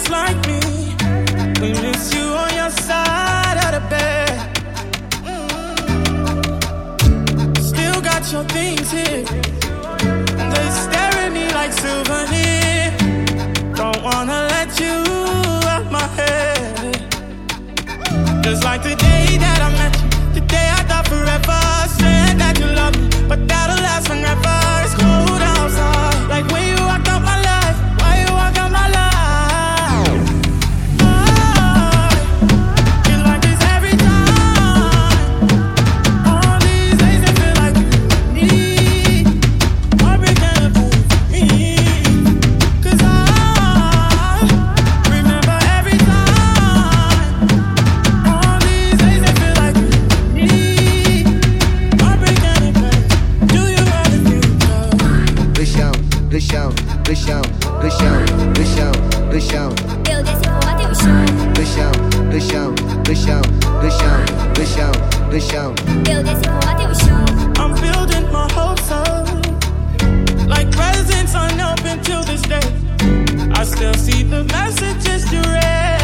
useless like me. We miss you on your side of the bed. Mm. Still got your things here. They stare at me like souvenir. Don't wanna let you out my head. Just like the do chão, do chão, do chão. Eu desci vou bater o chão. Do chão, do chão, do chão, do chão, do chão, do chão. Eu desci vou bater o chão. I'm building my hopes up, like presents unopened till this day. I still see the messages you read.